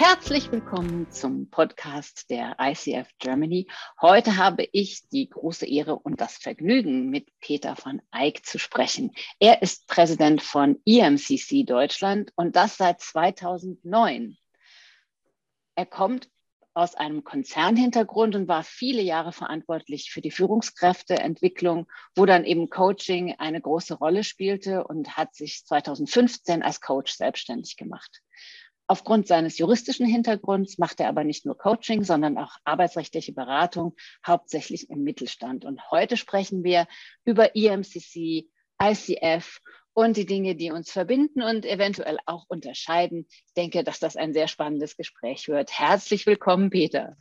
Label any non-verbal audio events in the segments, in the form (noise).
Herzlich willkommen zum Podcast der ICF Germany. Heute habe ich die große Ehre und das Vergnügen, mit Peter von Eyck zu sprechen. Er ist Präsident von EMCC Deutschland und das seit 2009. Er kommt aus einem Konzernhintergrund und war viele Jahre verantwortlich für die Führungskräfteentwicklung, wo dann eben Coaching eine große Rolle spielte und hat sich 2015 als Coach selbstständig gemacht. Aufgrund seines juristischen Hintergrunds macht er aber nicht nur Coaching, sondern auch arbeitsrechtliche Beratung, hauptsächlich im Mittelstand. Und heute sprechen wir über EMCC, ICF und die Dinge, die uns verbinden und eventuell auch unterscheiden. Ich denke, dass das ein sehr spannendes Gespräch wird. Herzlich willkommen, Peter.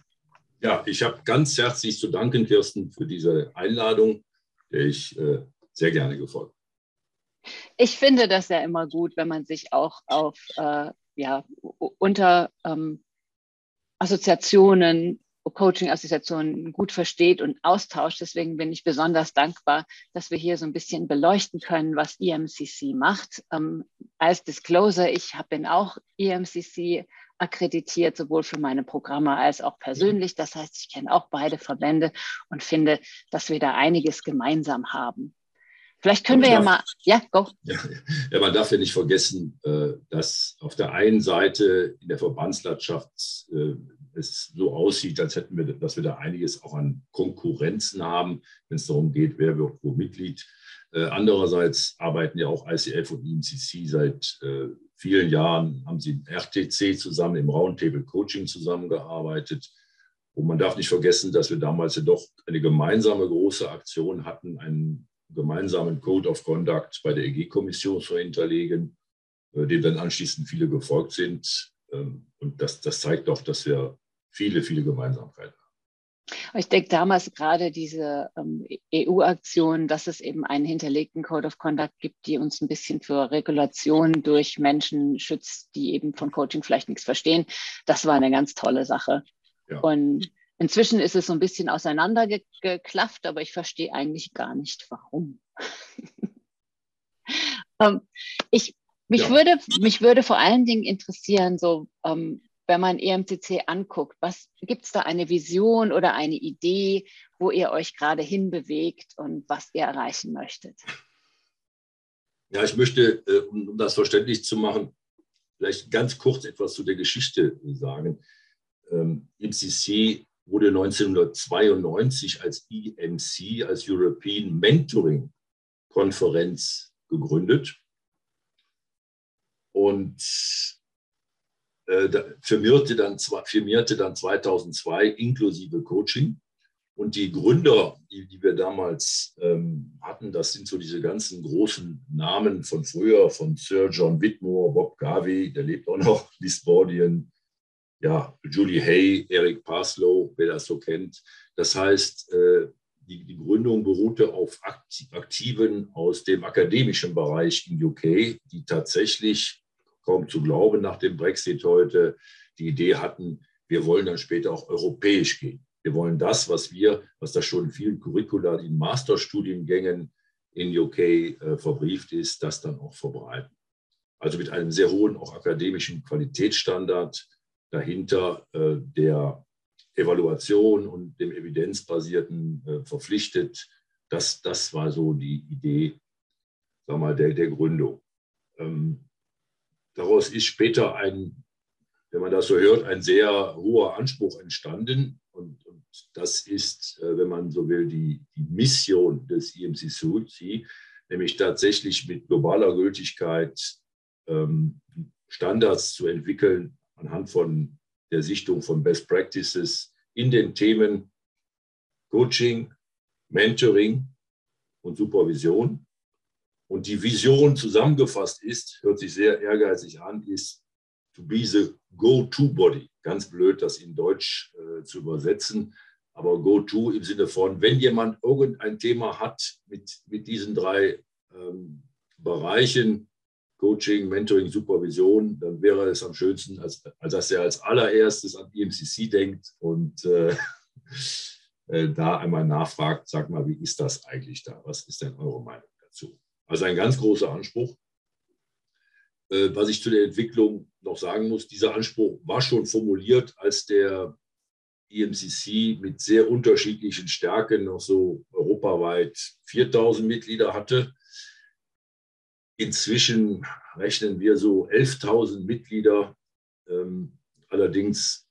Ja, ich habe ganz herzlich zu danken, Kirsten, für diese Einladung, der ich äh, sehr gerne gefolgt. Ich finde das ja immer gut, wenn man sich auch auf äh, ja, unter ähm, Assoziationen, Coaching-Assoziationen gut versteht und austauscht. Deswegen bin ich besonders dankbar, dass wir hier so ein bisschen beleuchten können, was EMCC macht. Ähm, als Disclosure, ich bin auch EMCC akkreditiert, sowohl für meine Programme als auch persönlich. Das heißt, ich kenne auch beide Verbände und finde, dass wir da einiges gemeinsam haben. Vielleicht können wir ja mal, ja, go. Ja, ja, man darf ja nicht vergessen, äh, dass auf der einen Seite in der Verbandslandschaft äh, es so aussieht, als hätten wir, dass wir da einiges auch an Konkurrenzen haben, wenn es darum geht, wer wird wo Mitglied. Äh, andererseits arbeiten ja auch ICF und IMCC seit vielen Jahren, haben sie im RTC zusammen, im Roundtable Coaching zusammengearbeitet. Und man darf nicht vergessen, dass wir damals ja doch eine gemeinsame große Aktion hatten, einen gemeinsamen Code of Conduct bei der EG-Kommission zu hinterlegen, äh, dem dann anschließend viele gefolgt sind. Ähm, und das, das zeigt doch, dass wir viele, viele Gemeinsamkeiten haben. Ich denke damals gerade diese ähm, EU-Aktion, dass es eben einen hinterlegten Code of Conduct gibt, die uns ein bisschen für Regulation durch Menschen schützt, die eben von Coaching vielleicht nichts verstehen. Das war eine ganz tolle Sache. Ja. Und Inzwischen ist es so ein bisschen auseinandergeklafft, aber ich verstehe eigentlich gar nicht, warum. (laughs) ähm, ich, mich, ja. würde, mich würde vor allen Dingen interessieren, so, ähm, wenn man EMCC anguckt, was gibt es da eine Vision oder eine Idee, wo ihr euch gerade hinbewegt und was ihr erreichen möchtet? Ja, ich möchte, äh, um das verständlich zu machen, vielleicht ganz kurz etwas zu der Geschichte sagen. Ähm, EMCC wurde 1992 als EMC, als European Mentoring Konferenz gegründet und äh, firmierte, dann, firmierte dann 2002 inklusive Coaching. Und die Gründer, die, die wir damals ähm, hatten, das sind so diese ganzen großen Namen von früher, von Sir John Whitmore, Bob Garvey, der lebt auch noch, (laughs) Liz Bordian, ja, Julie Hay, Eric Paslow, wer das so kennt. Das heißt, äh, die, die Gründung beruhte auf Aktiven aus dem akademischen Bereich in UK, die tatsächlich, kaum zu glauben nach dem Brexit heute, die Idee hatten, wir wollen dann später auch europäisch gehen. Wir wollen das, was wir, was da schon in vielen Curricula in Masterstudiengängen in UK äh, verbrieft ist, das dann auch verbreiten. Also mit einem sehr hohen, auch akademischen Qualitätsstandard, dahinter äh, der Evaluation und dem evidenzbasierten äh, verpflichtet. Das, das war so die Idee sag mal, der, der Gründung. Ähm, daraus ist später ein, wenn man das so hört, ein sehr hoher Anspruch entstanden. Und, und das ist, äh, wenn man so will, die, die Mission des IMCC, nämlich tatsächlich mit globaler Gültigkeit ähm, Standards zu entwickeln, anhand von der Sichtung von Best Practices in den Themen Coaching, Mentoring und Supervision. Und die Vision zusammengefasst ist, hört sich sehr ehrgeizig an, ist to be the go-to-body. Ganz blöd, das in Deutsch äh, zu übersetzen, aber go-to im Sinne von, wenn jemand irgendein Thema hat mit, mit diesen drei ähm, Bereichen, Coaching, Mentoring, Supervision, dann wäre es am schönsten, als, als dass er als allererstes an EMCC denkt und äh, (laughs) äh, da einmal nachfragt, sag mal, wie ist das eigentlich da? Was ist denn eure Meinung dazu? Also ein ganz großer Anspruch. äh, was ich zu der Entwicklung noch sagen muss, dieser Anspruch war schon formuliert, als der EMCC mit sehr unterschiedlichen Stärken noch so europaweit 4000 Mitglieder hatte. Inzwischen rechnen wir so 11.000 Mitglieder, ähm, allerdings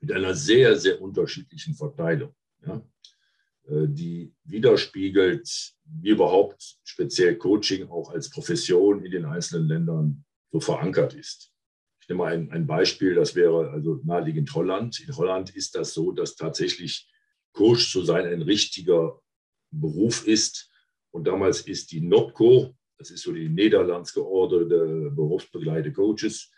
mit einer sehr, sehr unterschiedlichen Verteilung, ja, äh, die widerspiegelt, wie überhaupt speziell Coaching auch als Profession in den einzelnen Ländern so verankert ist. Ich nehme mal ein, ein Beispiel, das wäre also naheliegend Holland. In Holland ist das so, dass tatsächlich Coach zu sein ein richtiger Beruf ist. Und damals ist die NOPCO, das ist so die Niederlands geordnete Berufsbegleite Coaches,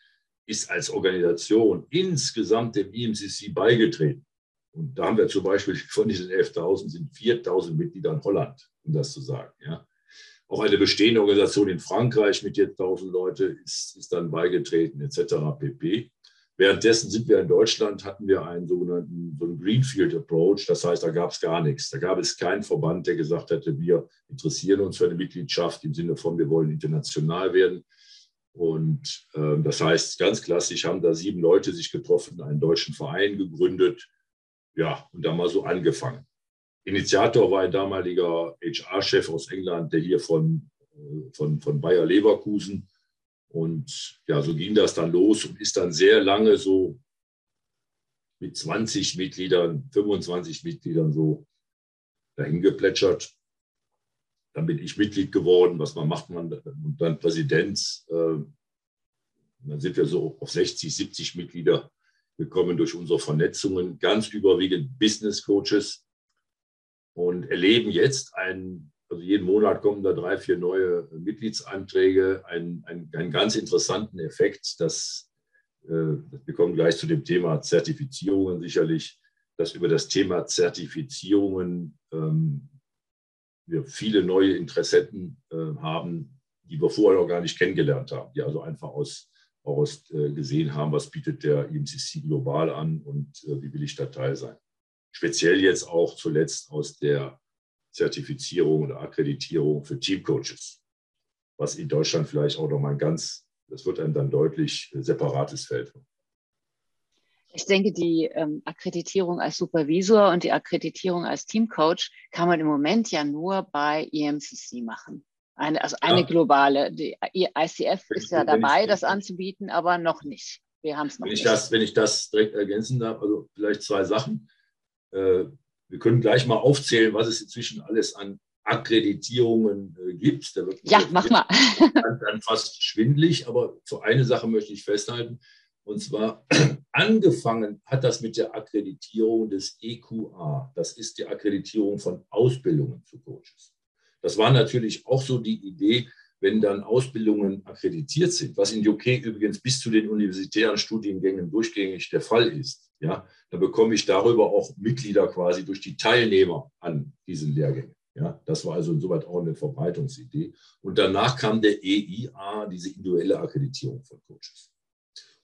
ist als Organisation insgesamt dem IMCC beigetreten. Und da haben wir zum Beispiel (laughs) von diesen 11.000 sind 4.000 Mitglieder in Holland, um das zu sagen. Ja. Auch eine bestehende Organisation in Frankreich mit jetzt 1000 Leute ist, ist dann beigetreten, etc. pp. Währenddessen sind wir in Deutschland, hatten wir einen sogenannten so einen Greenfield Approach. Das heißt, da gab es gar nichts. Da gab es keinen Verband, der gesagt hätte, wir interessieren uns für eine Mitgliedschaft im Sinne von, wir wollen international werden. Und äh, das heißt, ganz klassisch haben da sieben Leute sich getroffen, einen deutschen Verein gegründet. Ja, und da mal so angefangen. Initiator war ein damaliger HR-Chef aus England, der hier von, äh, von, von Bayer Leverkusen. Und ja, so ging das dann los und ist dann sehr lange so mit 20 Mitgliedern, 25 Mitgliedern so dahin geplätschert. Dann bin ich Mitglied geworden. Was man macht man? Und dann Präsident. Äh, dann sind wir so auf 60, 70 Mitglieder gekommen durch unsere Vernetzungen, ganz überwiegend Business Coaches und erleben jetzt ein, also jeden Monat kommen da drei, vier neue Mitgliedsanträge, einen, einen, einen ganz interessanten Effekt, dass äh, wir kommen gleich zu dem Thema Zertifizierungen sicherlich, dass über das Thema Zertifizierungen ähm, wir viele neue Interessenten äh, haben, die wir vorher noch gar nicht kennengelernt haben, die also einfach aus, aus äh, gesehen haben, was bietet der IMCC global an und äh, wie will ich da Teil sein. Speziell jetzt auch zuletzt aus der Zertifizierung oder Akkreditierung für Teamcoaches, was in Deutschland vielleicht auch nochmal ein ganz, das wird einem dann deutlich äh, separates Feld. Ich denke, die ähm, Akkreditierung als Supervisor und die Akkreditierung als Teamcoach kann man im Moment ja nur bei EMCC machen. Eine, also eine ja. globale. Die ICF ist ja dabei, das anzubieten, aber noch nicht. Wir haben es noch wenn nicht. Ich das, wenn ich das direkt ergänzen darf, also vielleicht zwei Sachen. Äh, wir können gleich mal aufzählen, was es inzwischen alles an Akkreditierungen äh, gibt. ja, mach mal. (laughs) Dann, dann fast schwindlig, aber zu einer Sache möchte ich festhalten. Und zwar (clears throat) angefangen hat das mit der Akkreditierung des EQA. Das ist die Akkreditierung von Ausbildungen zu Coaches. Das war natürlich auch so die Idee, wenn dann Ausbildungen akkreditiert sind, was in UK übrigens bis zu den universitären Studiengängen durchgängig der Fall ist, ja, dann bekomme ich darüber auch Mitglieder quasi durch die Teilnehmer an diesen Lehrgängen. Ja, das war also insoweit auch eine Verbreitungsidee. Und danach kam der EIA, diese individuelle Akkreditierung von Coaches.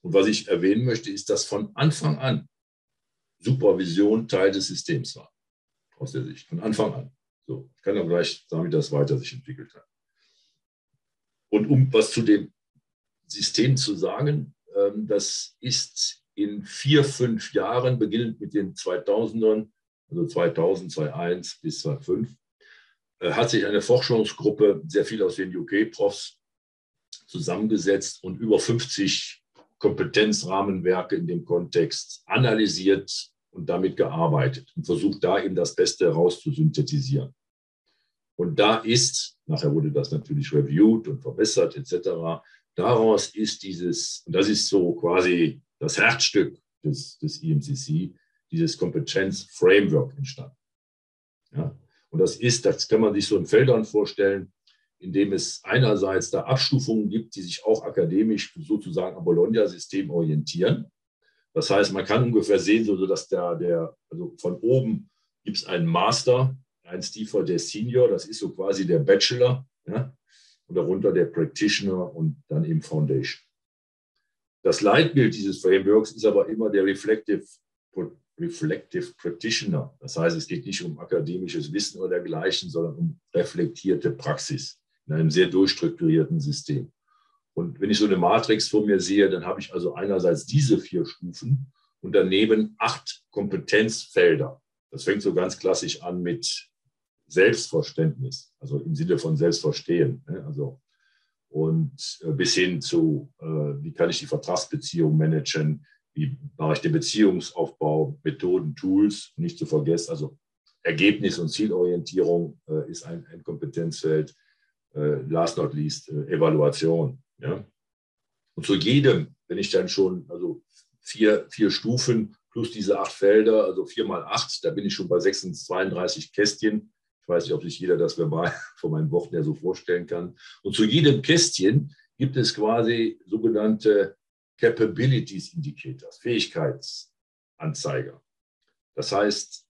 Und was ich erwähnen möchte, ist, dass von Anfang an Supervision Teil des Systems war, aus der Sicht, von Anfang an. So, ich kann aber gleich sagen, wie das weiter sich entwickelt hat. Und um was zu dem System zu sagen, ähm, das ist in vier, fünf Jahren, beginnend mit den 2000ern, also 2000, 2001 bis 2005, äh, hat sich eine Forschungsgruppe, sehr viel aus den UK-Profs, zusammengesetzt und über 50 Kompetenzrahmenwerke in dem Kontext analysiert und damit gearbeitet und versucht da eben das Beste herauszusynthetisieren. Und da ist, nachher wurde das natürlich reviewed und verbessert etc., daraus ist dieses, und das ist so quasi das Herzstück des, des IMCC, dieses Kompetenz-Framework entstanden. Ja? Und das ist, das kann man sich so in Feldern vorstellen, in dem es einerseits da Abstufungen gibt, die sich auch akademisch sozusagen am Bologna-System orientieren. Das heißt, man kann ungefähr sehen, so dass der, der also von oben gibt es einen Master, eins tiefer der Senior, das ist so quasi der Bachelor, ja, und darunter der Practitioner und dann eben Foundation. Das Leitbild dieses Frameworks ist aber immer der Reflective, Reflective Practitioner. Das heißt, es geht nicht um akademisches Wissen oder dergleichen, sondern um reflektierte Praxis in einem sehr durchstrukturierten System. Und wenn ich so eine Matrix vor mir sehe, dann habe ich also einerseits diese vier Stufen und daneben acht Kompetenzfelder. Das fängt so ganz klassisch an mit Selbstverständnis, also im Sinne von Selbstverstehen. Ne? Also, und äh, bis hin zu, äh, wie kann ich die Vertragsbeziehung managen, wie mache ich den Beziehungsaufbau, Methoden, Tools, nicht zu vergessen, also Ergebnis- und Zielorientierung äh, ist ein, ein Kompetenzfeld. last not least, Evaluation. Ja? Und zu jedem, wenn ich dann schon, also vier, vier Stufen plus diese acht Felder, also vier mal acht, da bin ich schon bei 32 Kästchen. Ich weiß nicht, ob sich jeder das verbal (laughs) von meinen Worten her so vorstellen kann. Und zu jedem Kästchen gibt es quasi sogenannte Capabilities Indicators, Fähigkeitsanzeiger. Das heißt,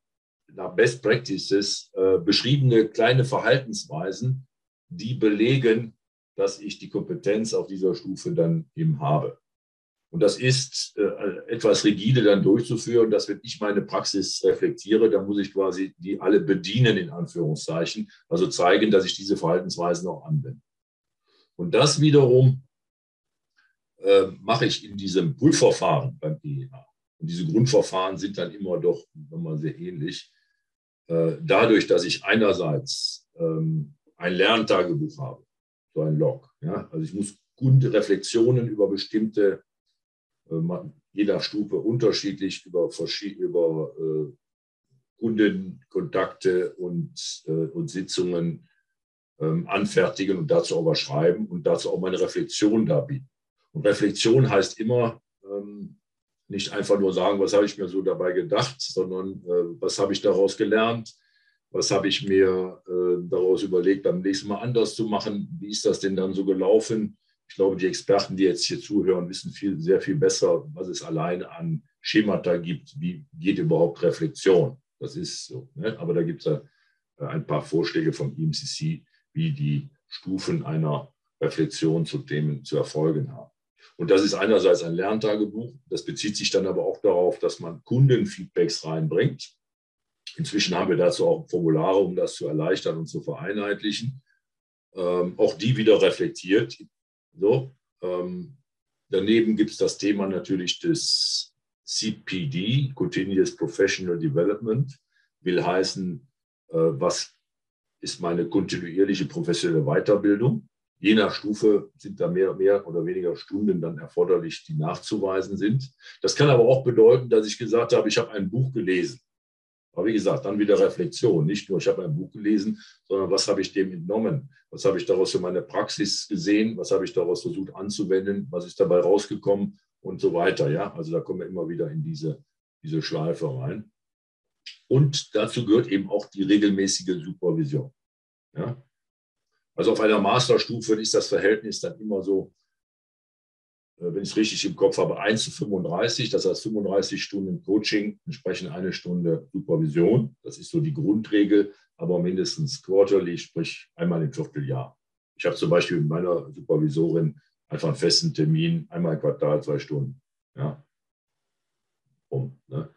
nach Best Practices äh, beschriebene kleine Verhaltensweisen, die belegen, dass ich die Kompetenz auf dieser Stufe dann eben habe. Und das ist äh, etwas rigide dann durchzuführen, dass wenn ich meine Praxis reflektiere, dann muss ich quasi die alle bedienen, in Anführungszeichen, also zeigen, dass ich diese Verhaltensweisen auch anwende. Und das wiederum äh, mache ich in diesem Prüfverfahren beim EEA. Und diese Grundverfahren sind dann immer doch mal sehr ähnlich. Äh, dadurch, dass ich einerseits ähm, ein Lerntagebuch habe, so ein Log. Ja? Also ich muss gute Reflexionen über bestimmte, äh, jeder Stufe unterschiedlich über, über äh, Kundenkontakte und, äh, und Sitzungen ähm, anfertigen und dazu auch was schreiben und dazu auch meine Reflexion darbieten. Und Reflexion heißt immer, ähm, nicht einfach nur sagen, was habe ich mir so dabei gedacht, sondern äh, was habe ich daraus gelernt, was habe ich mir äh, daraus überlegt, beim nächsten Mal anders zu machen? Wie ist das denn dann so gelaufen? Ich glaube, die Experten, die jetzt hier zuhören, wissen viel, sehr viel besser, was es alleine an Schemata gibt. Wie geht überhaupt Reflexion? Das ist so. Ne? Aber da gibt es äh, ein paar Vorschläge vom IMCC, wie die Stufen einer Reflexion zu Themen zu erfolgen haben. Und das ist einerseits ein Lerntagebuch. Das bezieht sich dann aber auch darauf, dass man Kundenfeedbacks reinbringt. Inzwischen haben wir dazu auch Formulare, um das zu erleichtern und zu vereinheitlichen. Ähm, auch die wieder reflektiert. So, ähm, daneben gibt es das Thema natürlich des CPD, Continuous Professional Development, will heißen, äh, was ist meine kontinuierliche professionelle Weiterbildung. Je nach Stufe sind da mehr, mehr oder weniger Stunden dann erforderlich, die nachzuweisen sind. Das kann aber auch bedeuten, dass ich gesagt habe, ich habe ein Buch gelesen aber wie gesagt, dann wieder Reflexion. Nicht nur, ich habe ein Buch gelesen, sondern was habe ich dem entnommen? Was habe ich daraus für meine Praxis gesehen? Was habe ich daraus versucht anzuwenden? Was ist dabei rausgekommen? Und so weiter. Ja, also da kommen wir immer wieder in diese, diese Schleife rein. Und dazu gehört eben auch die regelmäßige Supervision. Ja? Also auf einer Masterstufe ist das Verhältnis dann immer so wenn ich es richtig im Kopf habe, 1 zu 35, das heißt 35 Stunden Coaching, entsprechend eine Stunde Supervision. Das ist so die Grundregel, aber mindestens quarterly, sprich einmal im Vierteljahr. Ich habe zum Beispiel mit meiner Supervisorin einfach einen festen Termin, einmal im Quartal, zwei Stunden. Ja. Um, ne?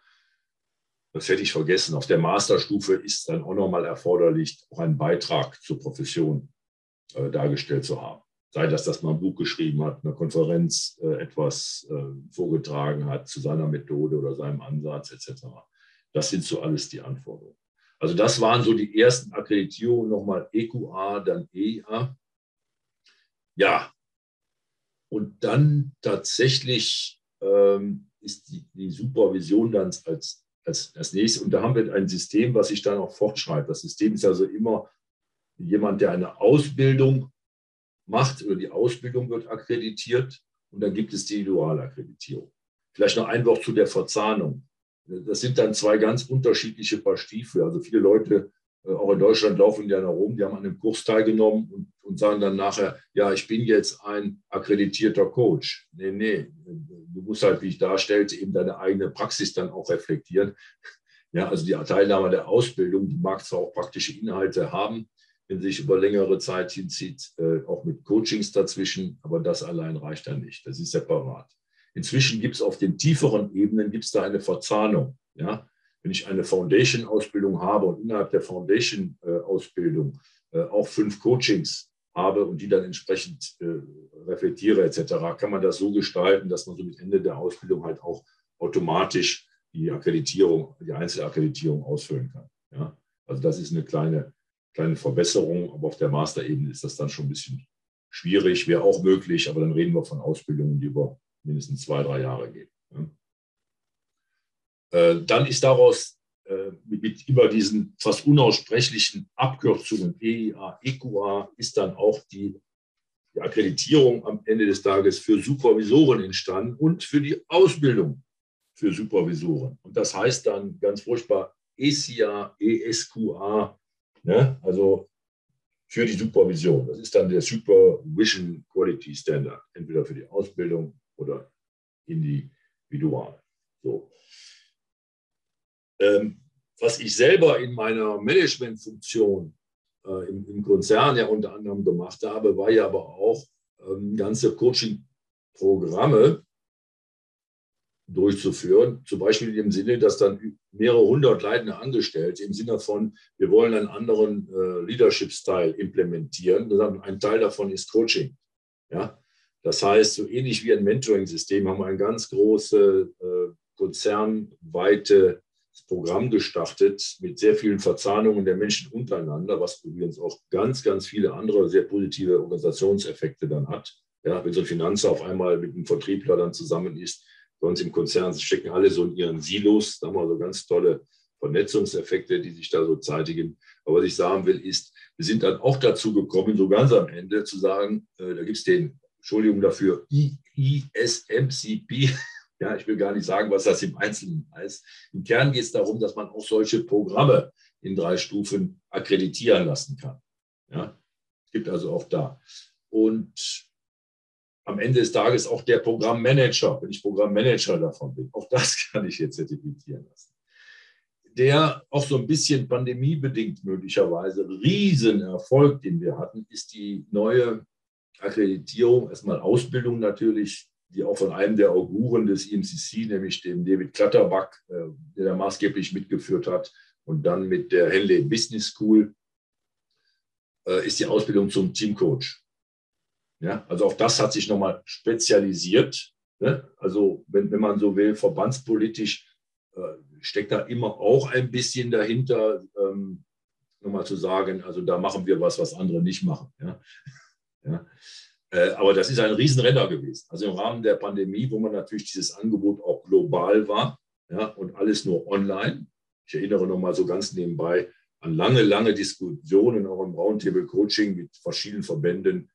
Das hätte ich vergessen. Auf der Masterstufe ist dann auch nochmal erforderlich, auch einen Beitrag zur Profession äh, dargestellt zu haben sei das, dass man ein Buch geschrieben hat, eine Konferenz äh, etwas äh, vorgetragen hat zu seiner Methode oder seinem Ansatz etc. Das sind so alles die Anforderungen. Also das waren so die ersten Akkreditierungen, nochmal EQA, dann EIA. Ja, und dann tatsächlich ähm, ist die, die, Supervision dann als, als, als nächstes. Und da haben wir ein System, was sich dann auch fortschreibt. Das System ist also immer jemand, der eine Ausbildung macht oder die Ausbildung wird akkreditiert und dann gibt es die Dualakkreditierung. Vielleicht noch ein Wort zu der Verzahnung. Das sind dann zwei ganz unterschiedliche Paar Stiefel. Also viele Leute, äh, auch in Deutschland, laufen ja nach rum, die haben an einem Kurs teilgenommen und, und sagen dann nachher, ja, ich bin jetzt ein akkreditierter Coach. Nee, nee, du musst halt, wie ich darstellte, eben deine eigene Praxis dann auch reflektieren. Ja, also die Teilnahme der Ausbildung, die mag zwar auch praktische Inhalte haben, wenn sich über längere Zeit hinzieht, äh, auch mit Coachings dazwischen, aber das allein reicht dann nicht. Das ist separat. Inzwischen gibt es auf den tieferen Ebenen gibt es da eine Verzahnung. Ja? Wenn ich eine Foundation-Ausbildung habe und innerhalb der Foundation-Ausbildung äh, auch fünf Coachings habe und die dann entsprechend äh, reflektiere etc., kann man das so gestalten, dass man so mit Ende der Ausbildung halt auch automatisch die Akkreditierung, die Einzelakkreditierung ausfüllen kann. Ja? Also das ist eine kleine, kleine Verbesserung, aber auf der Masterebene ist das dann schon ein bisschen schwierig, wäre auch möglich, aber dann reden wir von Ausbildungen, die über mindestens zwei, drei Jahre gehen. Äh, dann ist daraus äh, mit immer diesen fast unaussprechlichen Abkürzungen EIA, EQA, ist dann auch die, die Akkreditierung am Ende des Tages für Supervisoren entstanden und für die Ausbildung für Supervisoren. Und das heißt dann ganz furchtbar ESIA, ESQA, ne? also für die Supervision. Das ist dann der Supervision Quality Standard, entweder für die Ausbildung oder individual. So. Ähm, was ich selber in meiner Managementfunktion äh, im, im, Konzern ja unter anderem gemacht habe, war ja aber auch ähm, ganze Coaching-Programme durchzuführen. Zum Beispiel im Sinne, dass dann mehrere hundert leitende Angestellte im Sinne von, wir wollen einen anderen äh, Leadership-Style implementieren. Ein Teil davon ist Coaching. Ja? Das heißt, so ähnlich wie ein Mentoring-System haben wir ein ganz großes äh, konzernweite Programm gestartet mit sehr vielen Verzahnungen der Menschen untereinander, was übrigens auch ganz, ganz viele andere sehr positive Organisationseffekte dann hat. Ja, wenn so ein Finanzer auf einmal mit einem Vertriebler dann zusammen ist, bei uns im Konzern stecken alle so in ihren Silos. Da haben wir so ganz tolle Vernetzungseffekte, die sich da so zeitigen. Aber was ich sagen will, ist, wir sind dann auch dazu gekommen, so ganz am Ende zu sagen, äh, da gibt es den, Entschuldigung dafür, ISMCP. (laughs) Ja, ich will gar nicht sagen, was das im Einzelnen heißt. Im Kern geht es darum, dass man auch solche Programme in drei Stufen akkreditieren lassen kann. Ja, es gibt also auch da. Und am Ende des Tages auch der Programmmanager, wenn ich Programmmanager davon bin. Auch das (laughs) kann ich jetzt zertifizieren lassen. Der auch so ein bisschen pandemiebedingt möglicherweise Riesenerfolg, den wir hatten, ist die neue Akkreditierung, erstmal Ausbildung natürlich, die auch von einem der Auguren des IMCC, nämlich dem David Klatterback, äh, der da maßgeblich mitgeführt hat, und dann mit der Henley Business School, äh, ist die Ausbildung zum Teamcoach. Ja, also auch das hat sich nochmal spezialisiert. Ne? Also wenn, wenn man so will, verbandspolitisch äh, steckt da immer auch ein bisschen dahinter, ähm, nochmal zu sagen, also da machen wir was, was andere nicht machen. Ja? ja? Äh, aber das ist ein Riesenrenner gewesen. Also im Rahmen der Pandemie, wo man natürlich dieses Angebot auch global war ja, und alles nur online. Ich erinnere nochmal so ganz nebenbei an lange, lange Diskussionen auch im Roundtable Coaching mit verschiedenen Verbänden,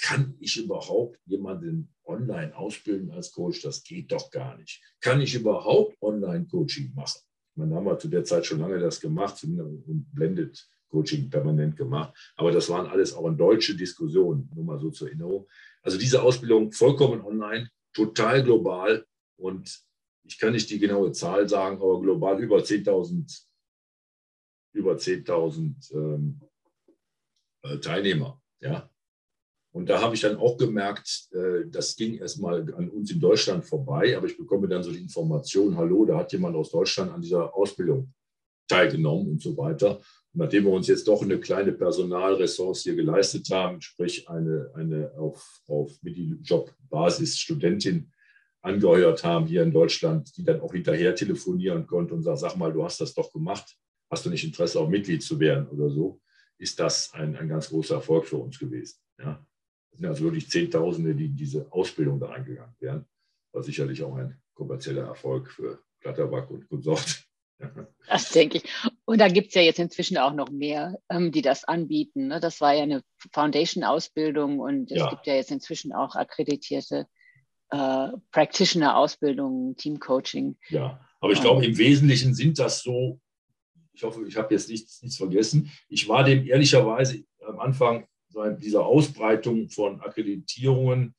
kann ich überhaupt jemanden online ausbilden als Coach? Das geht doch gar nicht. Kann ich überhaupt Online-Coaching machen? Man haben wir zu der Zeit schon lange das gemacht und Blended Coaching permanent gemacht. Aber das waren alles auch in deutsche Diskussionen, nur mal so zur Erinnerung. Also diese Ausbildung vollkommen online, total global und ich kann nicht die genaue Zahl sagen, aber global über 10.000 über 10.000 ähm, äh, Teilnehmer. Ja, und da habe ich dann auch gemerkt, äh, das ging erstmal an uns in Deutschland vorbei, aber ich bekomme dann so die Information, hallo, da hat jemand aus Deutschland an dieser Ausbildung teilgenommen und so weiter. Und nachdem wir uns jetzt doch eine kleine Personalressource hier geleistet haben, sprich eine, eine auf, auf Minijob-Basis Studentin angeheuert haben hier in Deutschland, die dann auch hinterher telefonieren konnte und sagt, sag mal, du hast das doch gemacht, hast du nicht Interesse, auch Mitglied zu werden oder so, ist das ein, ein ganz großer Erfolg für uns gewesen. Ja. Es sind also wirklich Zehntausende, die in diese Ausbildung da eingegangen wären. War sicherlich auch ein kommerzieller Erfolg für Klatterback und Konsort. (laughs) Das denke ich. Und da gibt es ja jetzt inzwischen auch noch mehr, ähm, die das anbieten. Ne? Das war ja eine Foundation-Ausbildung und es ja. gibt ja jetzt inzwischen auch akkreditierte äh, Practitioner-Ausbildungen, Team-Coaching. Ja, aber ich glaube, im Wesentlichen sind das so, ich hoffe, ich habe jetzt nichts, nichts vergessen. Ich war dem ehrlicherweise am Anfang dieser Ausbreitung von Akkreditierungen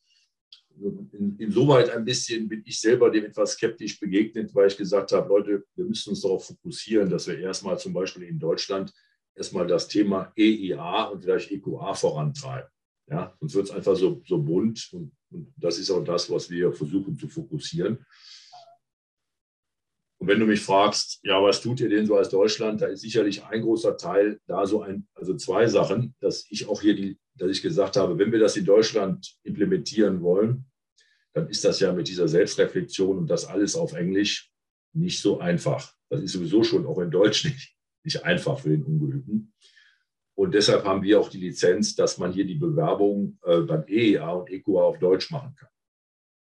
in, insoweit ein bisschen bin ich selber dem etwas skeptisch begegnet, weil ich gesagt habe, Leute, wir müssen uns darauf fokussieren, dass wir erstmal zum Beispiel in Deutschland erstmal das Thema EIA und vielleicht EQA vorantreiben. Ja, sonst wird es einfach so, so bunt und, und das ist auch das, was wir versuchen zu fokussieren. Und wenn du mich fragst, ja, was tut ihr denn so als Deutschland, da ist sicherlich ein großer Teil da so ein, also zwei Sachen, dass ich auch hier die, dass ich gesagt habe, wenn wir das in Deutschland implementieren wollen, dann ist das ja mit dieser Selbstreflexion und das alles auf Englisch nicht so einfach. Das ist sowieso schon auch in Deutsch (laughs) nicht, nicht einfach für den Ungeübten. Und deshalb haben wir auch die Lizenz, dass man hier die Bewerbung äh, beim EEA und EQA auf Deutsch machen kann.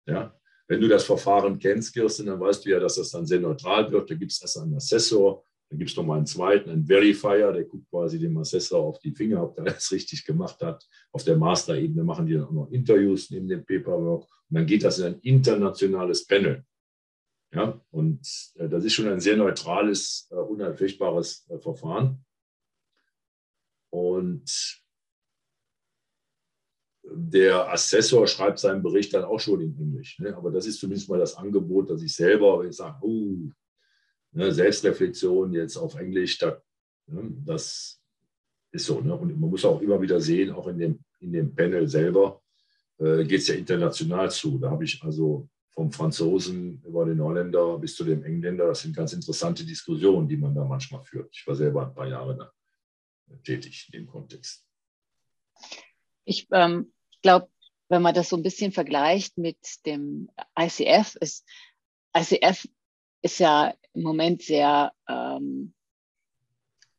Ja? Wenn du das Verfahren kennst, Kirsten, dann weißt du ja, dass das dann sehr neutral wird. Da gibt es erst einen Assessor, dann gibt es nochmal einen zweiten, einen Verifier, der guckt quasi dem Assessor auf die Finger, ob der (laughs) alles richtig gemacht hat. Auf der Master-Ebene machen die dann auch noch Interviews neben dem Paperwork. Und dann geht das in ein internationales Panel. Ja, und äh, das ist schon ein sehr neutrales, äh, unanfechtbares äh, Verfahren. Und der Assessor schreibt seinen Bericht dann auch schon in Englisch. Ne? Aber das ist zumindest mal das Angebot, dass ich selber, wenn ich sage, oh, ne, Selbstreflexion jetzt auf Englisch, da, ne, das ist so. Ne? Und man muss auch immer wieder sehen, auch in dem, in dem Panel selber äh, geht es ja international zu. Da habe ich also vom Franzosen über den Holländer bis zu dem Engländer, das sind ganz interessante Diskussionen, die man da manchmal führt. Ich war selber ein paar Jahre da tätig in dem Kontext. Ich ähm, glaube, wenn man das so ein bisschen vergleicht mit dem ICF, ist ICF ist ja im Moment sehr ähm,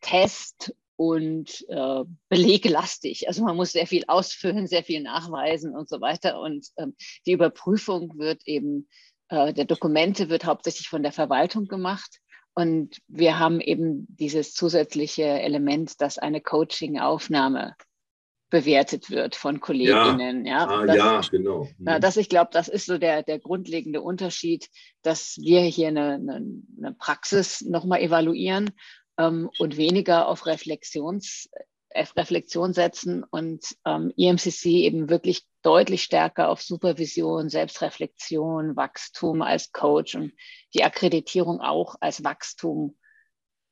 test- und äh, beleglastig. Also man muss sehr viel ausfüllen, sehr viel nachweisen und so weiter. Und ähm, die Überprüfung wird eben äh, der Dokumente wird hauptsächlich von der Verwaltung gemacht. Und wir haben eben dieses zusätzliche Element, dass eine Coaching-Aufnahme bewertet wird von Kolleginnen. Ja, ja, ah, das, ja genau. Mhm. Das, ich glaube, das ist so der, der grundlegende Unterschied, dass wir hier eine, eine, eine Praxis nochmal evaluieren ähm, und weniger auf Reflexions, Reflexion setzen und ähm, EMCC eben wirklich deutlich stärker auf Supervision, Selbstreflexion, Wachstum als Coach und die Akkreditierung auch als Wachstum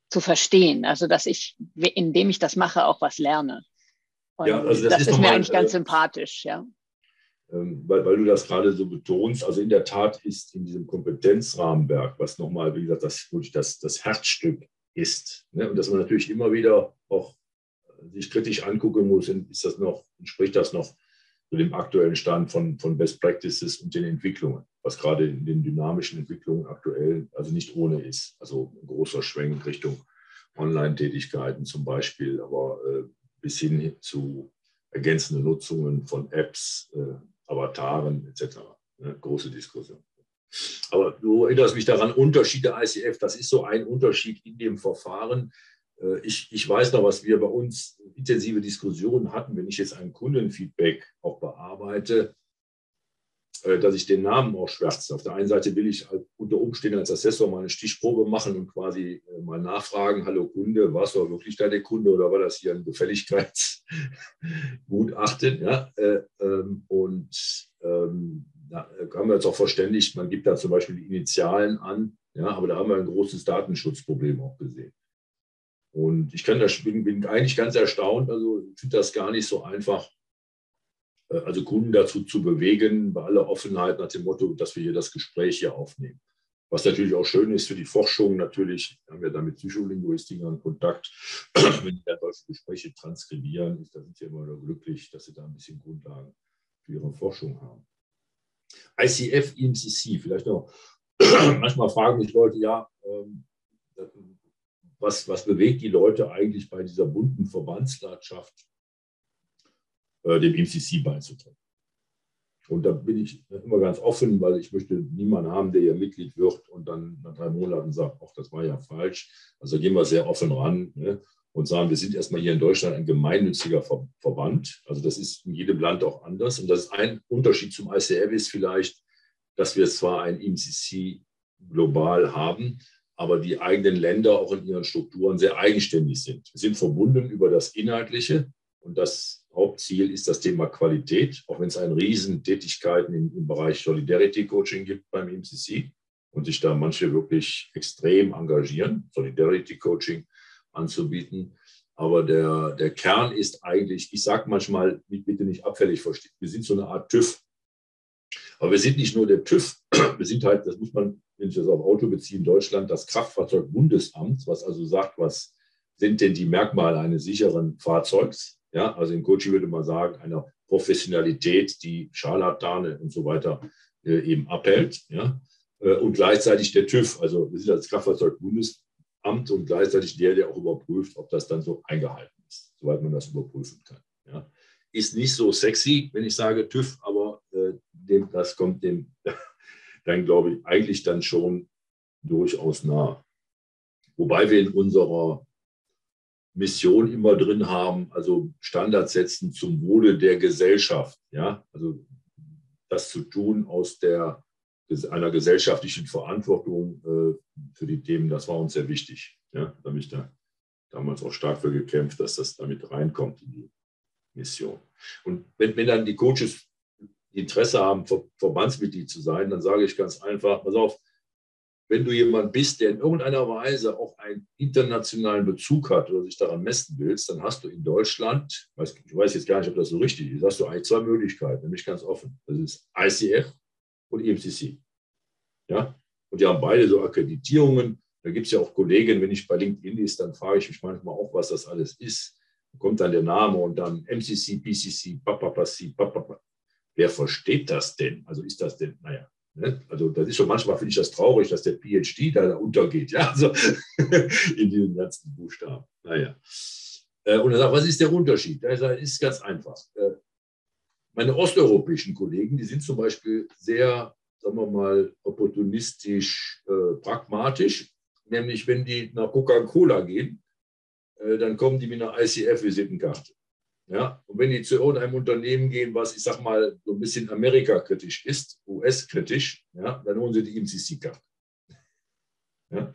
zu verstehen. Also dass ich, indem ich das mache, auch was lerne. Und ja, also das, das ist, ist mir mal, eigentlich ganz äh, sympathisch, ja. Ähm, weil, weil, du das gerade so betonst, also in der Tat ist in diesem Kompetenzrahmenwerk, was nochmal, wie gesagt, das, das, das Herzstück ist, ne, und dass man natürlich immer wieder auch sich kritisch angucken muss, ist das noch, entspricht das noch zu dem aktuellen Stand von, von Best Practices und den Entwicklungen, was gerade in den dynamischen Entwicklungen aktuell also nicht ohne ist. Also ein großer Schwenk Richtung Online-Tätigkeiten zum Beispiel, aber äh, bis hin zu ergänzenden Nutzungen von Apps, äh, Avataren etc. Ne? Große Diskussion. Aber du erinnerst mich daran, Unterschiede ICF, das ist so ein Unterschied in dem Verfahren. Äh, ich, ich weiß noch, was wir bei uns intensive Diskussionen hatten, wenn ich jetzt ein Kundenfeedback auch bearbeite, dass ich den Namen auch schwärze. Auf der einen Seite will ich unter Umständen als Assessor mal eine Stichprobe machen und quasi äh, mal nachfragen, hallo Kunde, warst du wirklich der Kunde oder war das hier ein Gefälligkeitsgutachten? Ja, ähm, und ähm, da haben wir uns auch verständigt, man gibt da zum Beispiel die Initialen an, ja, aber da haben wir ein großes Datenschutzproblem auch gesehen. Und ich kann das, bin, bin eigentlich ganz erstaunt, also ich finde das gar nicht so einfach, äh, also Kunden dazu zu bewegen, bei aller Offenheit nach dem Motto, dass wir hier das Gespräch hier aufnehmen. Was natürlich auch schön ist für die Forschung, natürlich haben wir da mit Psycholinguistikern Kontakt. (clears throat) Wenn die dann solche Gespräche transkribieren, da sind sie immer wieder glücklich, dass sie da ein bisschen Grundlagen für ihre Forschung haben. ICF, EMCC, vielleicht noch. (clears throat) Manchmal fragen mich Leute, ja, ähm, was, was bewegt die Leute eigentlich bei dieser bunten Verbandslandschaft, dem MCC beizutreten. Und da bin ich immer ganz offen, weil ich möchte niemanden haben, der ja Mitglied wird und dann nach drei Monaten sagt, ach, das war ja falsch. Also gehen wir sehr offen ran ne, und sagen, wir sind erstmal hier in Deutschland ein gemeinnütziger Ver Verband. Also das ist in jedem Land auch anders. Und das ist ein Unterschied zum ICF ist vielleicht, dass wir zwar ein MCC global haben, aber die eigenen Länder auch in ihren Strukturen sehr eigenständig sind. Wir sind verbunden über das Inhaltliche und das Hauptziel ist das Thema Qualität, auch wenn es eine riesen Tätigkeiten im, im Bereich Solidarity Coaching gibt beim MCC und sich da manche wirklich extrem engagieren, Solidarity Coaching anzubieten. Aber der, der Kern ist eigentlich, ich sage manchmal, bitte nicht abfällig verstehen, wir sind so eine Art TÜV. Aber wir sind nicht nur der TÜV, (clears throat) wir sind halt, das muss man wenn ich das auf Auto beziehe, in Deutschland das Kraftfahrzeugbundesamt, was also sagt, was sind denn die Merkmale eines sicheren Fahrzeugs? Ja, also im Coaching würde man sagen, einer Professionalität, die Scharlatane und so weiter äh, eben abhält. Ja? Äh, und gleichzeitig der TÜV, also wir sind als Kraftfahrzeugbundesamt und gleichzeitig der, der auch überprüft, ob das dann so eingehalten ist, soweit man das überprüfen kann. Ja? Ist nicht so sexy, wenn ich sage TÜV, aber äh, dem, das kommt dem (laughs) dann, glaube ich, eigentlich dann schon durchaus nah. Wobei wir in unserer Mission immer drin haben, also Standards setzen zum Wohle der Gesellschaft. Ja, also das zu tun aus der, einer gesellschaftlichen Verantwortung äh, für die Themen, das war uns sehr wichtig. Ja, da habe ich da damals auch stark für gekämpft, dass das damit reinkommt in die Mission. Und wenn, wenn dann die Coaches Interesse haben, Verbandsmitglied zu sein, dann sage ich ganz einfach, pass auf, wenn du jemand bist, der in irgendeiner Weise auch einen internationalen Bezug hat oder sich daran messen willst, dann hast du in Deutschland, ich weiß jetzt gar nicht, ob das so richtig ist, hast du eigentlich zwei Möglichkeiten, nämlich ganz offen. Das ist ICF und EMCC. Ja? Und die haben beide so Akkreditierungen. Da gibt es ja auch Kollegen, wenn ich bei LinkedIn ist, dann frage ich mich manchmal auch, was das alles ist. Da kommt dann der Name und dann MCC, PCC, Papapasi, Papapa. Wer versteht das denn? Also ist das denn, naja? Also das ist schon manchmal, finde ich das traurig, dass der PhD da untergeht, ja, also (laughs) in diesen ganzen Buchstaben. Naja. Äh, und er sagt, was ist der Unterschied? Er sagt, ist ganz einfach. Äh, meine osteuropäischen Kollegen, die sind zum Beispiel sehr, sagen wir mal, opportunistisch, äh, pragmatisch. Nämlich, wenn die nach Coca-Cola gehen, dann kommen die mit einer ICF-Visitenkarte. Ja, und wenn die zu irgendeinem Unternehmen gehen, was ich sag mal so ein bisschen Amerika-kritisch ist, US-kritisch, ja, dann holen sie die MCC-Karte. Ja?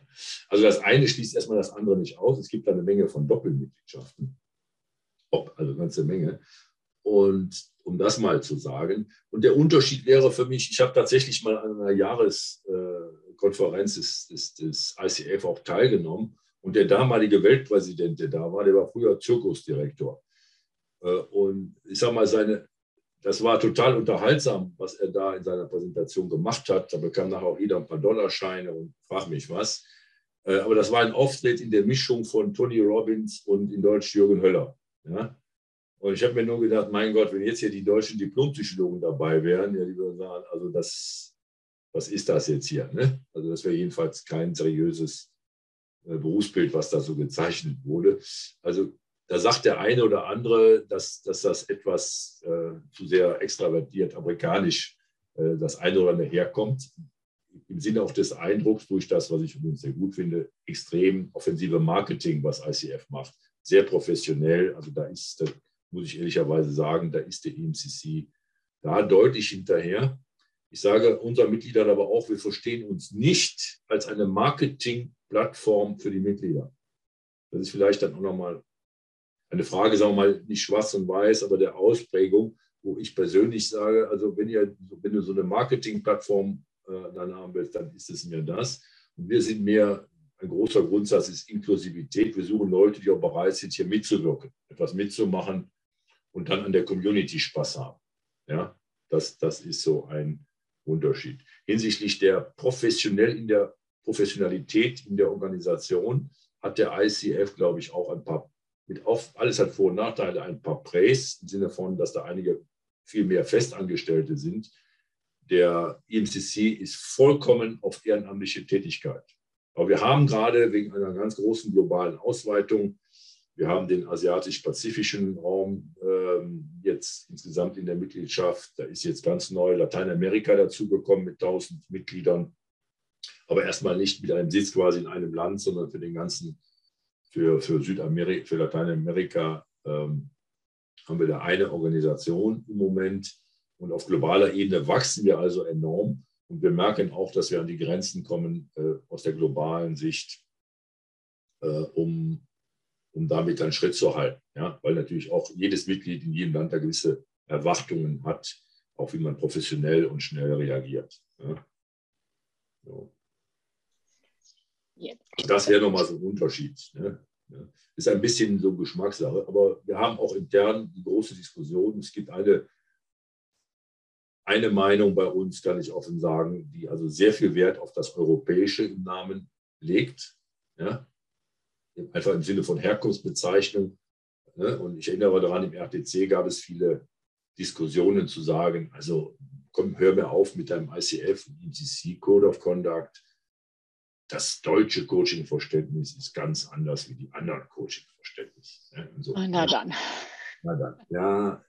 Also das eine schließt erstmal das andere nicht aus. Es gibt da eine Menge von Doppelmitgliedschaften. Ob, also eine ganze Menge. Und um das mal zu sagen. Und der Unterschied wäre für mich, ich habe tatsächlich mal an einer Jahreskonferenz des, des, des ICF auch teilgenommen. Und der damalige Weltpräsident, der da war, der war früher Zirkusdirektor. Äh, und ich sage mal, seine, das war total unterhaltsam, was er da in seiner Präsentation gemacht hat. Da bekam nachher auch jeder ein paar Dollarscheine und frag mich was. Äh, aber das war ein Auftritt in der Mischung von Tony Robbins und in Deutsch Jürgen Höller. Ja? Und ich habe mir nur gedacht, mein Gott, wenn jetzt hier die deutschen Diplompsychologen dabei wären, ja, die würden sagen, also das, was ist das jetzt hier? Ne? Also das wäre jedenfalls kein seriöses äh, Berufsbild, was da so gezeichnet wurde. Also da sagt der eine oder andere, dass, dass das etwas äh, zu sehr extravertiert, amerikanisch äh, das eine oder andere herkommt. Im Sinne auch des Eindrucks durch das, was ich übrigens sehr gut finde, extrem offensive Marketing, was ICF macht. Sehr professionell. Also da ist, da muss ich ehrlicherweise sagen, da ist der EMCC da deutlich hinterher. Ich sage unseren Mitgliedern aber auch, wir verstehen uns nicht als eine Marketingplattform für die Mitglieder. Das ist vielleicht dann auch nochmal eine Frage, sagen wir mal, nicht schwarz und weiß, aber der Ausprägung, wo ich persönlich sage, also wenn, ihr, wenn du so eine Marketingplattform äh, dann haben willst, dann ist es mir das. Und wir sind mehr, ein großer Grundsatz ist Inklusivität. Wir suchen Leute, die auch bereit sind, hier mitzuwirken, etwas mitzumachen und dann an der Community Spaß haben. Ja, das, das ist so ein Unterschied. Hinsichtlich der professionell in der Professionalität in der Organisation hat der ICF, glaube ich, auch ein paar mit oft, alles hat Vor- und Nachteile, ein paar Präs im Sinne von, dass da einige viel mehr Festangestellte sind. Der IMCC ist vollkommen auf ehrenamtliche Tätigkeit. Aber wir haben gerade wegen einer ganz großen globalen Ausweitung, wir haben den asiatisch-pazifischen Raum ähm, jetzt insgesamt in der Mitgliedschaft. Da ist jetzt ganz neu Lateinamerika dazugekommen mit 1000 Mitgliedern. Aber erstmal nicht mit einem Sitz quasi in einem Land, sondern für den ganzen für, für Südamerika, für Lateinamerika ähm, haben wir da eine Organisation im Moment. Und auf globaler Ebene wachsen wir also enorm. Und wir merken auch, dass wir an die Grenzen kommen äh, aus der globalen Sicht, äh, um, um damit einen Schritt zu halten. Ja? Weil natürlich auch jedes Mitglied in jedem Land da gewisse Erwartungen hat, auch wie man professionell und schnell reagiert. Ja? So. Das wäre nochmal so ein Unterschied. Ne? Ist ein bisschen so Geschmackssache, aber wir haben auch intern die große Diskussion. Es gibt eine, eine Meinung bei uns, kann ich offen sagen, die also sehr viel Wert auf das Europäische im Namen legt. Ja? Einfach im Sinne von Herkunftsbezeichnung. Ne? Und ich erinnere daran, im RTC gab es viele Diskussionen zu sagen, also komm, hör mir auf mit deinem ICF ICC Code of Conduct. Das deutsche Coaching-Verständnis ist ganz anders wie die anderen Coaching-Verständnisse. Ne? So, na dann. Na dann. Ja,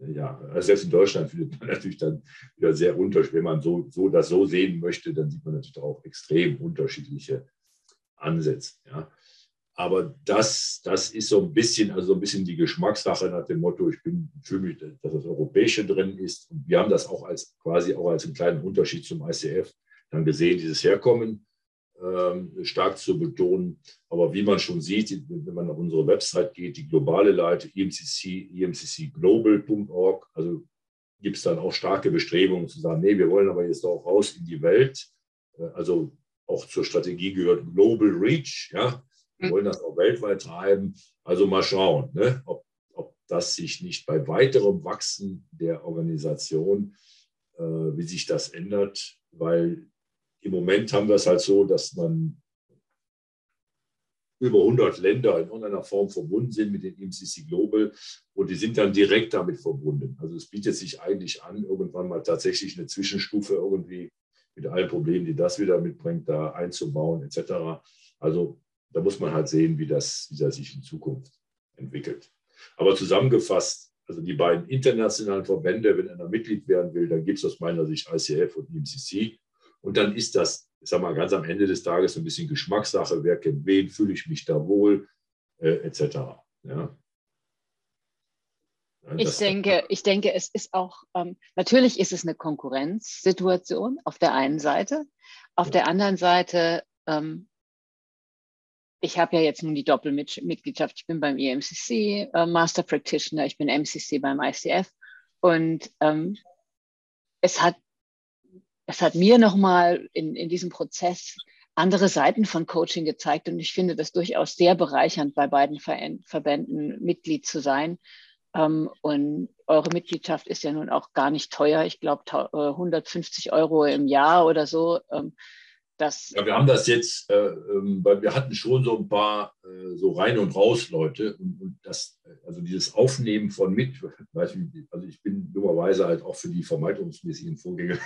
ja, also selbst in Deutschland findet man natürlich dann wieder sehr unterschiedlich. Wenn man so, so das so sehen möchte, dann sieht man natürlich auch extrem unterschiedliche Ansätze. Ja. Aber das, das ist so ein bisschen, also ein bisschen die Geschmackssache nach dem Motto, ich bin fühle mich, dass das Europäische drin ist. Und wir haben das auch als quasi auch als einen kleinen Unterschied zum ICF dann gesehen, dieses Herkommen stark zu betonen. Aber wie man schon sieht, wenn man auf unsere Website geht, die globale Leite emcc, emccglobal.org, also gibt es dann auch starke Bestrebungen zu sagen, nee, wir wollen aber jetzt auch raus in die Welt. Äh, also auch zur Strategie gehört Global Reach, ja, wir wollen das auch weltweit treiben. Also mal schauen, ne, ob, ob das sich nicht bei weiterem Wachsen der Organisation, äh, wie sich das ändert, weil im Moment haben wir es halt so, dass man über 100 Länder in irgendeiner Form verbunden sind mit den MCC Global und die sind dann direkt damit verbunden. Also es bietet sich eigentlich an, irgendwann mal tatsächlich eine Zwischenstufe irgendwie mit allen Problemen, die das wieder mitbringt, da einzubauen etc. Also da muss man halt sehen, wie das, wie das sich in Zukunft entwickelt. Aber zusammengefasst, also die beiden internationalen Verbände, wenn einer Mitglied werden will, dann gibt es aus meiner Sicht ICF und IMCC. Und dann ist das, ich sag mal, ganz am Ende des Tages ein bisschen Geschmackssache. Wer kennt wen, fühle ich mich da wohl, äh, etc. Ja. Ich denke, ich denke, es ist auch, ähm, natürlich ist es eine Konkurrenzsituation auf der einen Seite. Auf ja. der anderen Seite ähm, ich habe ja jetzt nun die Doppelmitgliedschaft. Ich bin beim EMCC äh, Master Practitioner, ich bin MCC beim ICF und ähm, es hat es hat mir nochmal in, in diesem Prozess andere Seiten von Coaching gezeigt und ich finde das durchaus sehr bereichernd, bei beiden Verbänden Mitglied zu sein. Ähm, und eure Mitgliedschaft ist ja nun auch gar nicht teuer. Ich glaube 150 Euro im Jahr oder so. Ähm, das ja, wir haben das jetzt, äh, ähm, weil wir hatten schon so ein paar äh, so rein und raus Leute und, das, also dieses Aufnehmen von mit, also ich bin dummerweise halt auch für die vermeidungsmäßigen Vorgänge.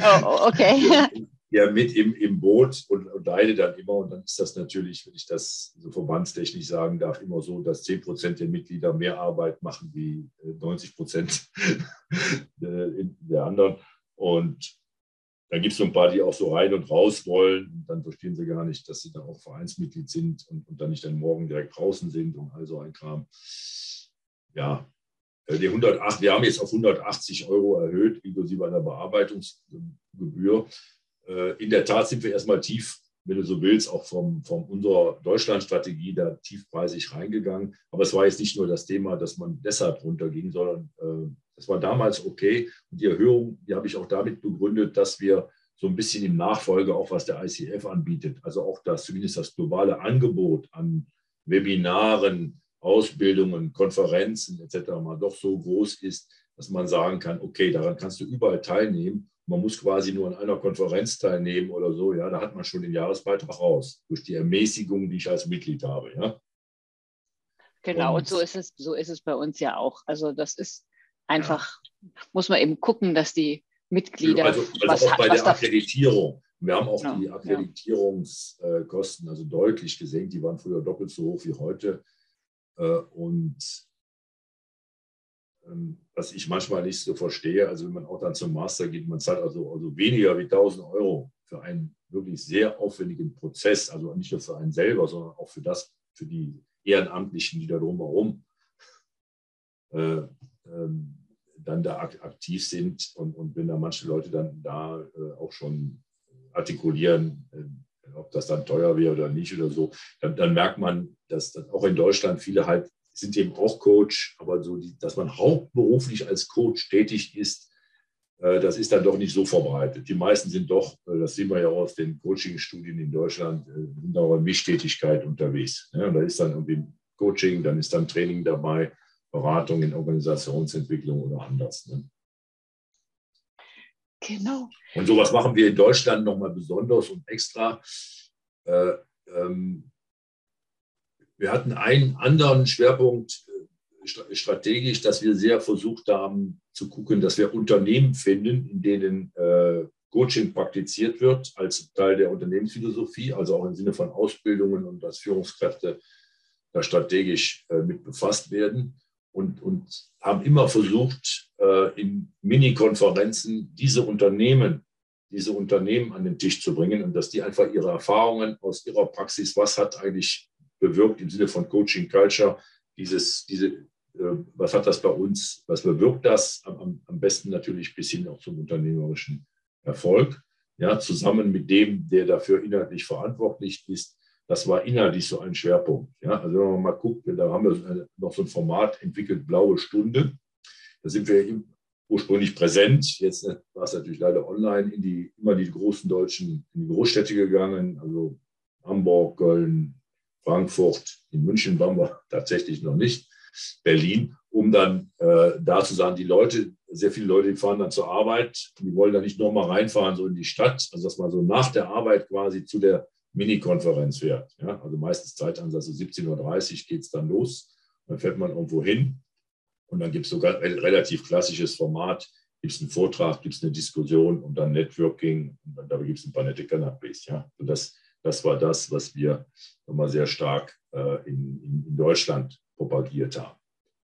Oh, okay. (laughs) (laughs) ja, mit im, im Boot und, und leide dann immer. Und dann ist das natürlich, wenn ich das so verbandstechnisch sagen darf, immer so, dass 10 Prozent der Mitglieder mehr Arbeit machen wie 90 äh, Prozent (laughs) der anderen. Und da gibt es so ein paar, die auch so rein und raus wollen. Und dann verstehen sie gar nicht, dass sie da auch Vereinsmitglied sind und, und dann nicht dann morgen direkt draußen sind und all so ein Kram. Ja, die 108, wir haben jetzt auf 180 Euro erhöht, inklusive einer Bearbeitungsgebühr. Äh, in der Tat sind wir erstmal tief, wenn du so willst, auch von vom unserer Deutschlandstrategie da tiefpreisig reingegangen. Aber es war jetzt nicht nur das Thema, dass man deshalb runterging, sondern äh, das war damals okay. Und die Erhöhung, die habe ich auch damit begründet, dass wir so ein bisschen im Nachfolge auch was der ICF anbietet, also auch das zumindest das globale Angebot an Webinaren, Ausbildungen, Konferenzen etc. mal doch so groß ist, dass man sagen kann, okay, daran kannst du überall teilnehmen. Man muss quasi nur an einer Konferenz teilnehmen oder so. Ja, da hat man schon den Jahresbeitrag raus durch die Ermäßigung, die ich als Mitglied habe. Ja. Genau, und, und so ist es, so ist es bei uns ja auch. Also das ist einfach muss man eben gucken, dass die Mitglieder. Also, also was, auch bei was der Akkreditierung. Wir haben auch ja, die Akkreditierungskosten also deutlich gesenkt. Die waren früher doppelt so hoch wie heute. Äh, und ähm, was ich manchmal nicht so verstehe, also wenn man auch dann zum Master geht, man zahlt also, also weniger wie 1000 Euro für einen wirklich sehr aufwendigen Prozess, also nicht nur für einen selber, sondern auch für das, für die Ehrenamtlichen, die da drumherum äh, ähm, dann da aktiv sind und, und wenn da manche Leute dann da äh, auch schon artikulieren, äh, ob das dann teuer wäre oder nicht oder so, dann, dann merkt man, dass, dass, auch in Deutschland viele halt sind eben auch Coach, aber so, die, dass man hauptberuflich als Coach tätig ist, äh, das ist dann doch nicht so verbreitet. Die meisten sind doch, äh, das sehen wir ja auch aus den Coaching-Studien in Deutschland, äh, sind auch in Mischtätigkeit unterwegs. Ja, da ist dann irgendwie Coaching, dann ist dann Training dabei Beratung in Organisationsentwicklung oder anders. Ne? Genau. Und sowas machen wir in Deutschland nochmal besonders und extra. Äh, ähm, wir hatten einen anderen Schwerpunkt äh, strategisch, dass wir sehr versucht haben zu gucken, dass wir Unternehmen finden, in denen äh, Coaching praktiziert wird als Teil der Unternehmensphilosophie, also auch im Sinne von Ausbildungen und dass Führungskräfte da strategisch äh, mit befasst werden und, und haben immer versucht, äh, in Mini-Konferenzen diese Unternehmen, diese Unternehmen an den Tisch zu bringen und dass die einfach ihre Erfahrungen aus ihrer Praxis, was hat eigentlich bewirkt im Sinne von Coaching Culture, dieses, diese, äh, was hat das bei uns, was bewirkt das, am, am besten natürlich bis hin auch zum unternehmerischen Erfolg, ja, zusammen mit dem, der dafür inhaltlich verantwortlich ist. Das war inhaltlich so ein Schwerpunkt. Ja. Also wenn man mal guckt, da haben wir noch so ein Format entwickelt, Blaue Stunde. Da sind wir ursprünglich präsent. Jetzt war es natürlich leider online in die immer die großen deutschen, in die Großstädte gegangen, also Hamburg, Köln, Frankfurt, in München waren wir (laughs) tatsächlich noch nicht, Berlin, um dann äh, da zu sagen, die Leute, sehr viele Leute, die fahren dann zur Arbeit, die wollen da nicht nochmal reinfahren, so in die Stadt, also dass man so nach der Arbeit quasi zu der Mini-Konferenz fährt. Ja? Also meistens Zeitansatz, so 17.30 Uhr geht es dann los, dann fährt man irgendwo hin und dann gibt es sogar ein relativ klassisches Format, gibt es einen Vortrag, gibt es eine Diskussion und dann Networking und dann dabei gibt es ein paar nette Canapés. Ja? Und das das war das, was wir nochmal sehr stark äh, in, in, Deutschland propagiert haben.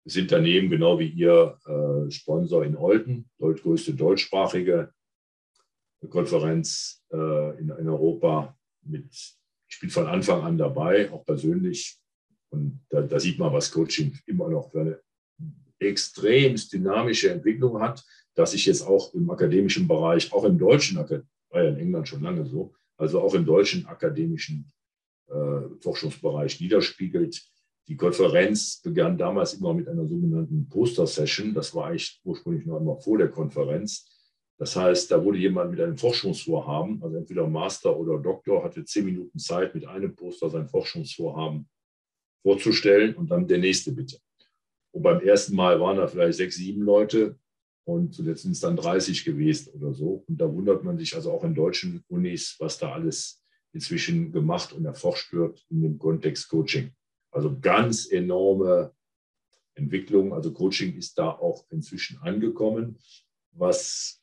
Wir sind daneben, genau wie ihr, äh, Sponsor in Olten, größte deutschsprachige Konferenz äh, in, in, Europa. Mit, ich bin von Anfang an dabei, auch persönlich. Und da, da sieht man, was Coaching immer noch für eine extrem dynamische Entwicklung hat, dass sich jetzt auch im akademischen Bereich, auch im deutschen, war ja in England schon lange so, also auch im deutschen akademischen äh, Forschungsbereich niederspiegelt. Die Konferenz begann damals immer mit einer sogenannten Poster-Session. Das war eigentlich ursprünglich noch immer vor der Konferenz. Das heißt, da wurde jemand mit einem Forschungsvorhaben, also entweder Master oder Doktor, hatte zehn Minuten Zeit, mit einem Poster sein Forschungsvorhaben vorzustellen und dann der nächste bitte. Und beim ersten Mal waren da vielleicht sechs, sieben Leute. Und zuletzt sind es dann 30 gewesen oder so. Und da wundert man sich also auch in deutschen Unis, was da alles inzwischen gemacht und erforscht wird in dem Kontext Coaching. Also ganz enorme Entwicklung. Also Coaching ist da auch inzwischen angekommen, was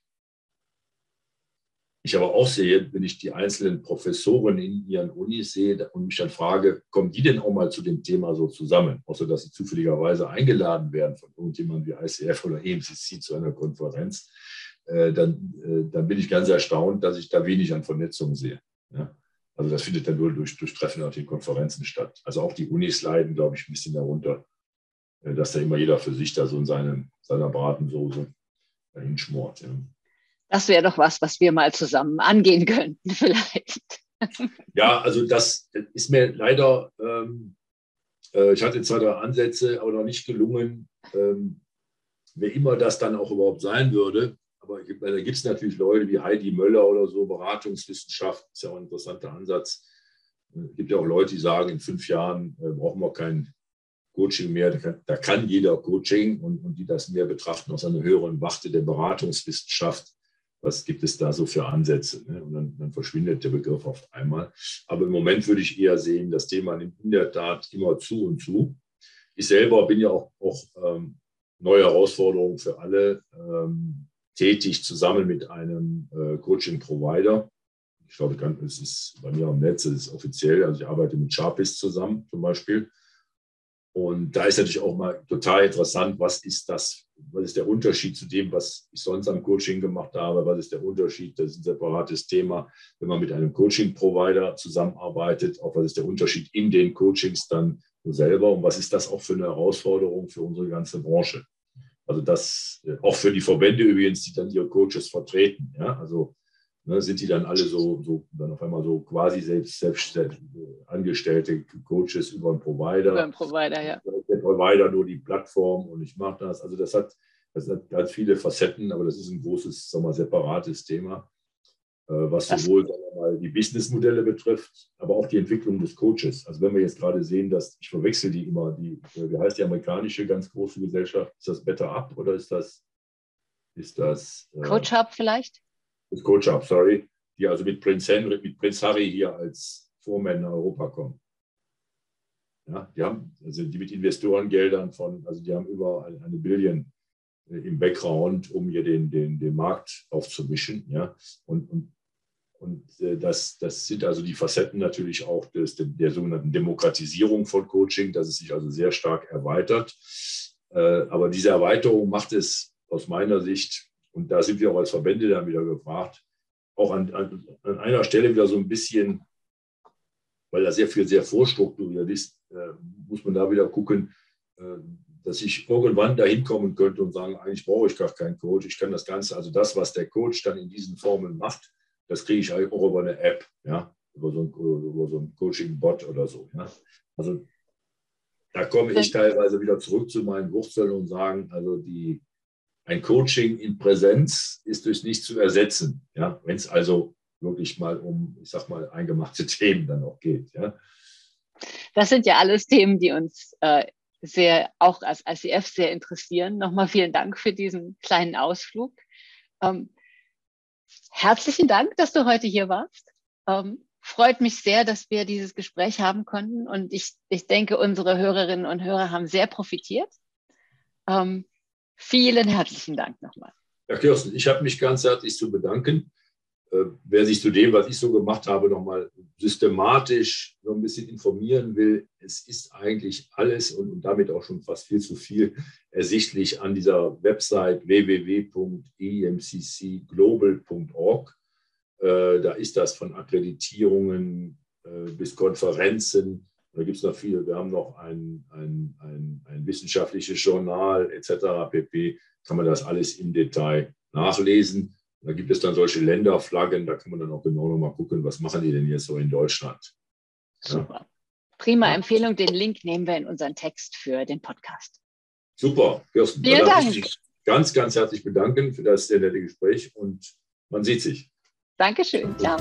ich aber auch sehe, wenn ich die einzelnen Professoren in ihren Unis sehe und mich dann frage, kommen die denn auch mal zu dem Thema so zusammen, außer dass sie zufälligerweise eingeladen werden von irgendjemandem wie ICF oder EMCC zu einer Konferenz, äh, dann, äh, dann bin ich ganz erstaunt, dass ich da wenig an Vernetzung sehe. Also das findet dann nur durch, durch Treffen auf den Konferenzen statt. Also auch die Unis leiden, glaube ich, ein bisschen darunter, äh, dass da immer jeder für sich da so in seinem, seiner Bratensoße dahin schmort. Ja. Das wäre doch was, was wir mal zusammen angehen könnten, (laughs) vielleicht. Ja, also das ist mir leider, ähm, äh, ich hatte zwei, drei Ansätze, aber noch nicht gelungen, ähm, wer immer das dann auch überhaupt sein würde. Aber da gibt es natürlich Leute wie Heidi Möller oder so, Beratungswissenschaft, ist ja auch ein interessanter Ansatz. Es gibt ja auch Leute, die sagen, in fünf Jahren äh, brauchen wir kein Coaching mehr. Da kann, da kann jeder Coaching und, und die das mehr betrachten aus einer höheren Wachte der Beratungswissenschaft was gibt es da so für Ansätze? Ne? Und dann, dann, verschwindet der Begriff auf einmal. Aber im Moment würde ich eher sehen, das Thema nimmt in der Tat immer zu und zu. Ich selber bin ja auch, auch ähm, neue Herausforderungen für alle ähm, tätig, zusammen mit einem äh, Coaching-Provider. Ich glaube, es ist bei mir am Netz, es ist offiziell. Also ich arbeite mit Sharpist zusammen zum Beispiel. Und da ist natürlich auch mal total interessant, was ist das, was ist der Unterschied zu dem, was ich sonst am Coaching gemacht habe, was ist der Unterschied, das ist ein separates Thema, wenn man mit einem Coaching-Provider zusammenarbeitet, auch was ist der Unterschied in den Coachings dann selber und was ist das auch für eine Herausforderung für unsere ganze Branche. Also das auch für die Verbände übrigens, die dann ihre Coaches vertreten. Ja? Also ne, sind die dann alle so, so dann auf einmal so quasi selbst, selbst angestellte Coaches über einen Provider. Über einen Provider, ja. Der Provider nur die Plattform und ich mache das. Also das hat, das hat ganz viele Facetten, aber das ist ein großes, sagen wir, separates Thema, äh, was sowohl mal, die Businessmodelle betrifft, aber auch die Entwicklung des Coaches. Also wenn wir jetzt gerade sehen, dass ich verwechsel die immer, die, wie heißt die amerikanische ganz große Gesellschaft? Ist das Better Up oder ist das ist das äh, Coach Hub vielleicht? Coach Up, sorry, die also mit Prinz Henry, mit Prinz Harry hier als Vormann in Europa kommen. Ja, die haben, also die mit Investorengeldern von, also die haben über eine, Billion äh, im Background, um hier den, den, den Markt aufzumischen. Ja, und, und, und äh, das, das sind also die Facetten natürlich auch des, der, der sogenannten Demokratisierung von Coaching, dass es sich also sehr stark erweitert. Äh, aber diese Erweiterung macht es aus meiner Sicht, und da sind wir auch als Verbände dann wieder gefragt, auch an, an, an einer Stelle wieder so ein bisschen, weil da sehr viel sehr vorstrukturiert ist, äh, muss man da wieder gucken, äh, dass ich irgendwann dahin kommen könnte und sagen, eigentlich brauche ich gar keinen Coach. Ich kann das Ganze, also das, was der Coach dann in diesen Formeln macht, das kriege ich auch über eine App, ja, über so ein, über so ein Coaching-Bot oder so. Ja. Also da komme ich teilweise wieder zurück zu meinen Wurzeln und sagen, also die, ein Coaching in Präsenz ist durch nichts zu ersetzen. Ja, wenn es also wirklich mal um, ich sag mal, eingemachte (laughs) Themen dann auch geht. Ja. Das sind ja alles Themen, die uns äh, sehr, auch als ICF sehr interessieren. Nochmal vielen Dank für diesen kleinen Ausflug. Ähm, herzlichen Dank, dass du heute hier warst. Ähm, freut mich sehr, dass wir dieses Gespräch haben konnten und ich, ich denke, unsere Hörerinnen und Hörer haben sehr profitiert. Ähm, vielen herzlichen Dank nochmal. Ja, Kirsten, ich habe mich ganz herzlich zu bedanken. Äh, wer sich zu dem, was ich so gemacht habe, nochmal systematisch noch ein bisschen informieren will, es ist eigentlich alles und damit auch schon fast viel zu viel ersichtlich an dieser Website www.emccglobal.org. Äh, da ist das von Akkreditierungen äh, bis Konferenzen. Da gibt es noch viele. Wir haben noch ein, ein, ein, ein wissenschaftliches Journal etc. pp. Kann man das alles im Detail nachlesen. Da gibt es dann solche Länderflaggen, da kann man dann auch genau nochmal gucken, was machen die denn jetzt so in Deutschland. Super. Prima ja. Empfehlung. Den Link nehmen wir in unseren Text für den Podcast. Super, Kirsten. Vielen Dank. Ich ganz, ganz herzlich bedanken für das sehr nette Gespräch und man sieht sich. Dankeschön. Ciao.